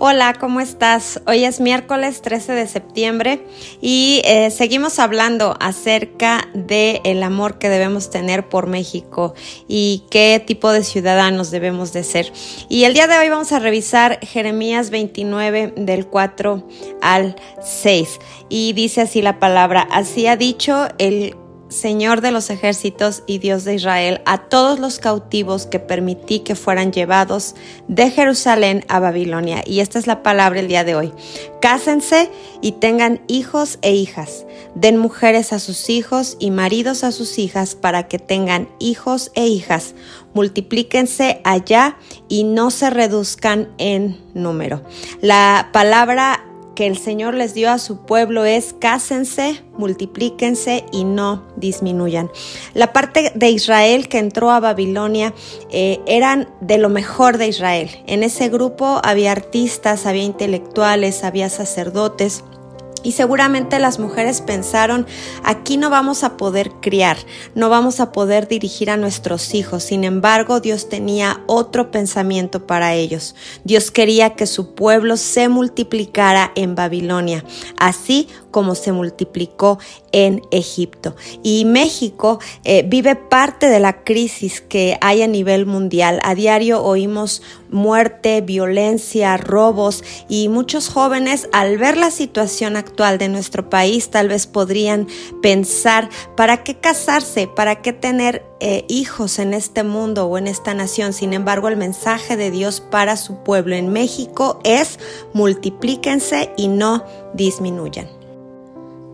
Hola, ¿cómo estás? Hoy es miércoles 13 de septiembre y eh, seguimos hablando acerca del el amor que debemos tener por México y qué tipo de ciudadanos debemos de ser. Y el día de hoy vamos a revisar Jeremías 29 del 4 al 6 y dice así la palabra, así ha dicho el Señor de los ejércitos y Dios de Israel, a todos los cautivos que permití que fueran llevados de Jerusalén a Babilonia. Y esta es la palabra el día de hoy. Cásense y tengan hijos e hijas. Den mujeres a sus hijos y maridos a sus hijas para que tengan hijos e hijas. Multiplíquense allá y no se reduzcan en número. La palabra que el Señor les dio a su pueblo es cásense, multiplíquense y no disminuyan. La parte de Israel que entró a Babilonia eh, eran de lo mejor de Israel. En ese grupo había artistas, había intelectuales, había sacerdotes. Y seguramente las mujeres pensaron, aquí no vamos a poder criar, no vamos a poder dirigir a nuestros hijos. Sin embargo, Dios tenía otro pensamiento para ellos. Dios quería que su pueblo se multiplicara en Babilonia, así como se multiplicó en Egipto. Y México eh, vive parte de la crisis que hay a nivel mundial. A diario oímos muerte, violencia, robos y muchos jóvenes al ver la situación actual de nuestro país tal vez podrían pensar, ¿para qué casarse? ¿Para qué tener eh, hijos en este mundo o en esta nación? Sin embargo, el mensaje de Dios para su pueblo en México es multiplíquense y no disminuyan.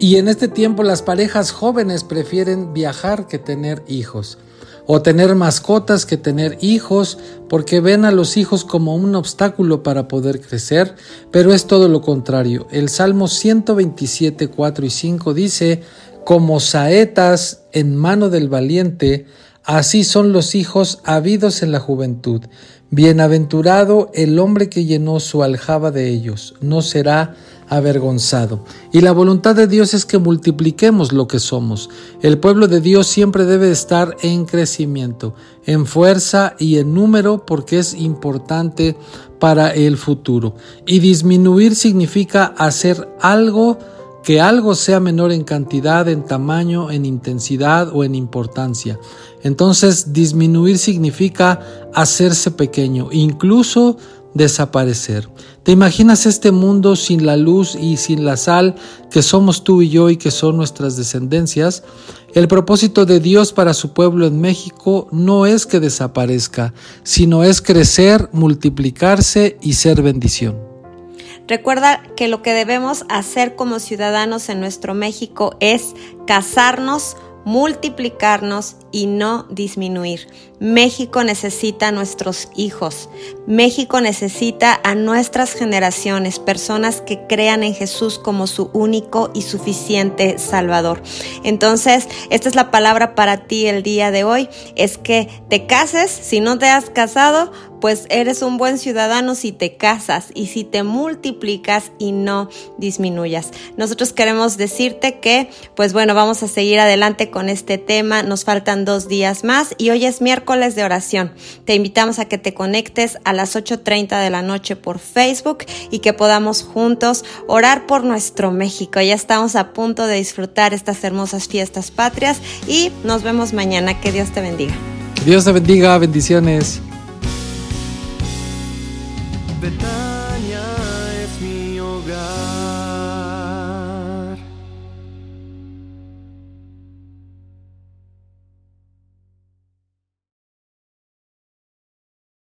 Y en este tiempo las parejas jóvenes prefieren viajar que tener hijos, o tener mascotas que tener hijos, porque ven a los hijos como un obstáculo para poder crecer, pero es todo lo contrario. El Salmo 127, 4 y 5 dice, como saetas en mano del valiente, así son los hijos habidos en la juventud. Bienaventurado el hombre que llenó su aljaba de ellos, no será avergonzado. Y la voluntad de Dios es que multipliquemos lo que somos. El pueblo de Dios siempre debe estar en crecimiento, en fuerza y en número porque es importante para el futuro. Y disminuir significa hacer algo que algo sea menor en cantidad, en tamaño, en intensidad o en importancia. Entonces disminuir significa hacerse pequeño, incluso desaparecer. ¿Te imaginas este mundo sin la luz y sin la sal que somos tú y yo y que son nuestras descendencias? El propósito de Dios para su pueblo en México no es que desaparezca, sino es crecer, multiplicarse y ser bendición. Recuerda que lo que debemos hacer como ciudadanos en nuestro México es casarnos, multiplicarnos y no disminuir. México necesita a nuestros hijos. México necesita a nuestras generaciones, personas que crean en Jesús como su único y suficiente Salvador. Entonces, esta es la palabra para ti el día de hoy, es que te cases, si no te has casado, pues eres un buen ciudadano si te casas y si te multiplicas y no disminuyas. Nosotros queremos decirte que, pues bueno, vamos a seguir adelante con este tema. Nos faltan dos días más y hoy es miércoles de oración. Te invitamos a que te conectes a las 8.30 de la noche por Facebook y que podamos juntos orar por nuestro México. Ya estamos a punto de disfrutar estas hermosas fiestas patrias y nos vemos mañana. Que Dios te bendiga. Dios te bendiga, bendiciones.